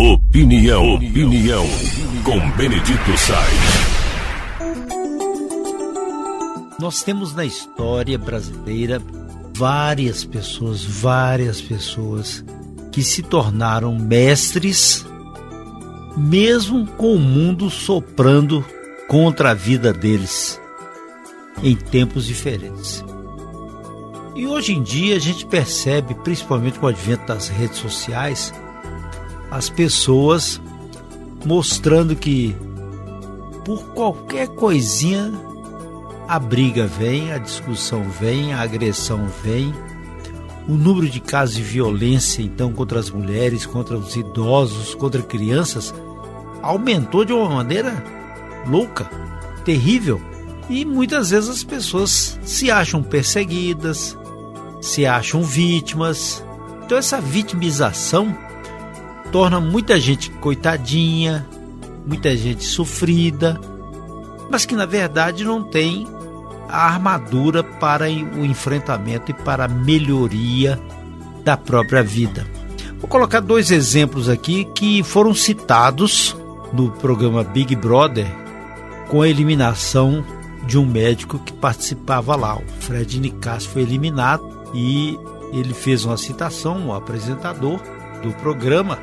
Opinião, opinião, com Benedito Sainz. Nós temos na história brasileira várias pessoas, várias pessoas que se tornaram mestres, mesmo com o mundo soprando contra a vida deles em tempos diferentes. E hoje em dia a gente percebe, principalmente com o advento das redes sociais, as pessoas mostrando que por qualquer coisinha a briga vem, a discussão vem, a agressão vem. O número de casos de violência, então, contra as mulheres, contra os idosos, contra crianças, aumentou de uma maneira louca, terrível. E muitas vezes as pessoas se acham perseguidas, se acham vítimas. Então, essa vitimização torna muita gente coitadinha, muita gente sofrida, mas que na verdade não tem a armadura para o enfrentamento e para a melhoria da própria vida. Vou colocar dois exemplos aqui que foram citados no programa Big Brother com a eliminação de um médico que participava lá. O Fred Nicásio foi eliminado e ele fez uma citação, o apresentador do programa,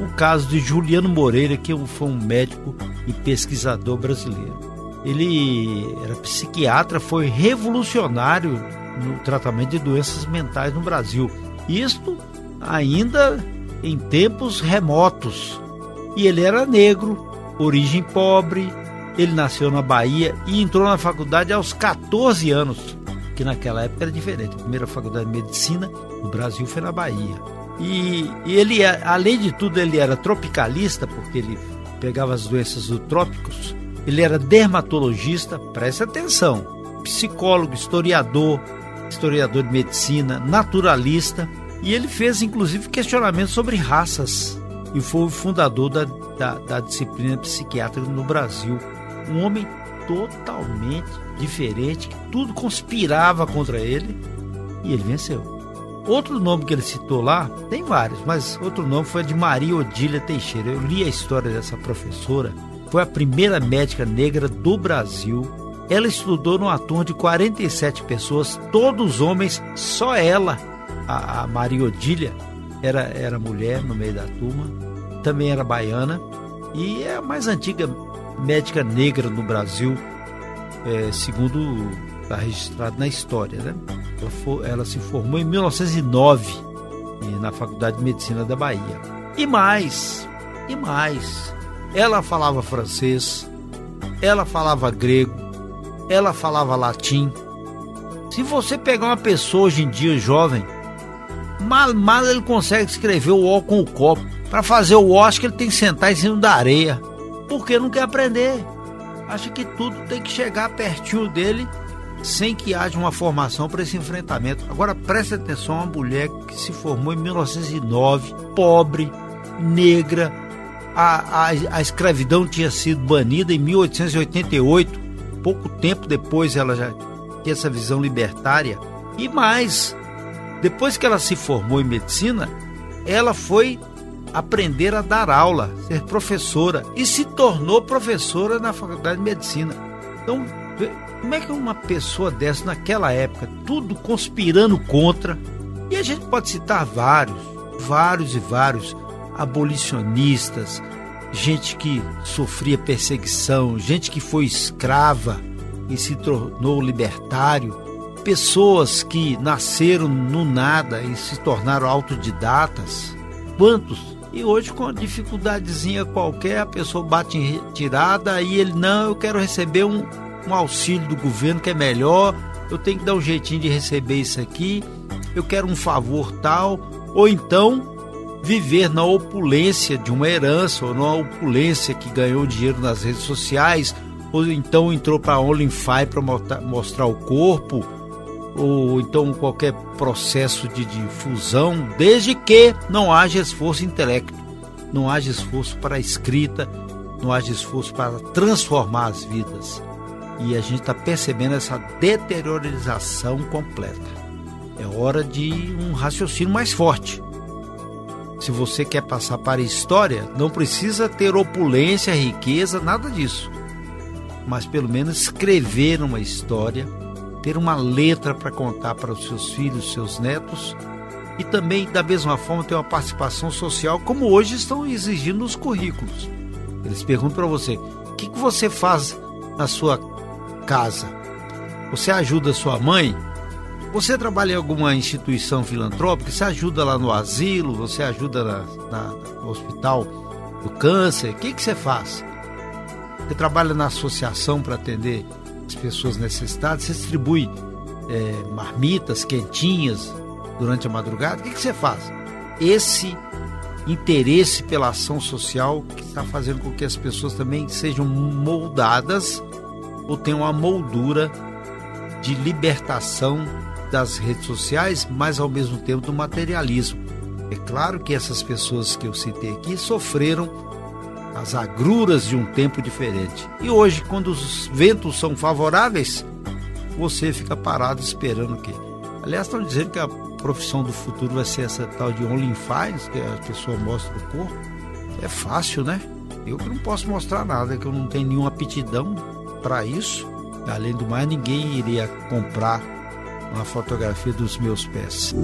o caso de Juliano Moreira, que foi um médico e pesquisador brasileiro. Ele era psiquiatra, foi revolucionário no tratamento de doenças mentais no Brasil. Isto ainda em tempos remotos. E ele era negro, origem pobre, ele nasceu na Bahia e entrou na faculdade aos 14 anos, que naquela época era diferente. A primeira faculdade de medicina no Brasil foi na Bahia. E, e ele, além de tudo, ele era tropicalista, porque ele pegava as doenças dos trópicos. Ele era dermatologista, preste atenção, psicólogo, historiador, historiador de medicina, naturalista. E ele fez, inclusive, questionamentos sobre raças. E foi o fundador da, da, da disciplina psiquiátrica no Brasil. Um homem totalmente diferente, que tudo conspirava contra ele. E ele venceu. Outro nome que ele citou lá, tem vários, mas outro nome foi de Maria Odília Teixeira. Eu li a história dessa professora. Foi a primeira médica negra do Brasil. Ela estudou numa turma de 47 pessoas, todos homens, só ela, a, a Maria Odília, era, era mulher no meio da turma. Também era baiana e é a mais antiga médica negra no Brasil, é, segundo está registrado na história. Né? Ela, for, ela se formou em 1909 na Faculdade de Medicina da Bahia. E mais, e mais, ela falava francês, ela falava grego, ela falava latim. Se você pegar uma pessoa hoje em dia jovem, mal, mal ele consegue escrever o O com o copo. Para fazer o O, acho que ele tem que sentar em cima da areia. Porque não quer aprender. Acha que tudo tem que chegar pertinho dele sem que haja uma formação para esse enfrentamento. Agora preste atenção, uma mulher que se formou em 1909, pobre, negra, a, a, a escravidão tinha sido banida em 1888, pouco tempo depois ela já tinha essa visão libertária. E mais, depois que ela se formou em medicina, ela foi aprender a dar aula, ser professora e se tornou professora na Faculdade de Medicina. Então, como é que uma pessoa dessa, naquela época, tudo conspirando contra, e a gente pode citar vários, vários e vários abolicionistas, gente que sofria perseguição, gente que foi escrava e se tornou libertário, pessoas que nasceram no nada e se tornaram autodidatas. Quantos? E hoje, com uma dificuldadezinha qualquer, a pessoa bate em retirada e ele, não, eu quero receber um, um auxílio do governo que é melhor, eu tenho que dar um jeitinho de receber isso aqui, eu quero um favor tal, ou então viver na opulência de uma herança, ou na opulência que ganhou dinheiro nas redes sociais, ou então entrou para OnlyFi para mostrar o corpo, ou então qualquer processo de difusão, desde que não haja esforço intelecto, não haja esforço para a escrita, não haja esforço para transformar as vidas e a gente está percebendo essa deteriorização completa. É hora de um raciocínio mais forte. Se você quer passar para a história, não precisa ter opulência, riqueza, nada disso. Mas pelo menos escrever uma história, ter uma letra para contar para os seus filhos, seus netos, e também, da mesma forma, ter uma participação social, como hoje estão exigindo nos currículos. Eles perguntam para você: o que, que você faz na sua casa? Você ajuda sua mãe? Você trabalha em alguma instituição filantrópica? Você ajuda lá no asilo? Você ajuda na, na, no hospital do câncer? O que, que você faz? Você trabalha na associação para atender as pessoas necessitadas? Você distribui é, marmitas quentinhas durante a madrugada? O que, que você faz? Esse interesse pela ação social que está fazendo com que as pessoas também sejam moldadas ou tenham uma moldura de libertação das redes sociais, mas ao mesmo tempo do materialismo. É claro que essas pessoas que eu citei aqui sofreram as agruras de um tempo diferente. E hoje, quando os ventos são favoráveis, você fica parado esperando o quê? Aliás, estão dizendo que a profissão do futuro vai ser essa tal de OnlyFans, que a pessoa mostra o corpo. É fácil, né? Eu que não posso mostrar nada, que eu não tenho nenhuma aptidão para isso. Além do mais, ninguém iria comprar uma fotografia dos meus pés.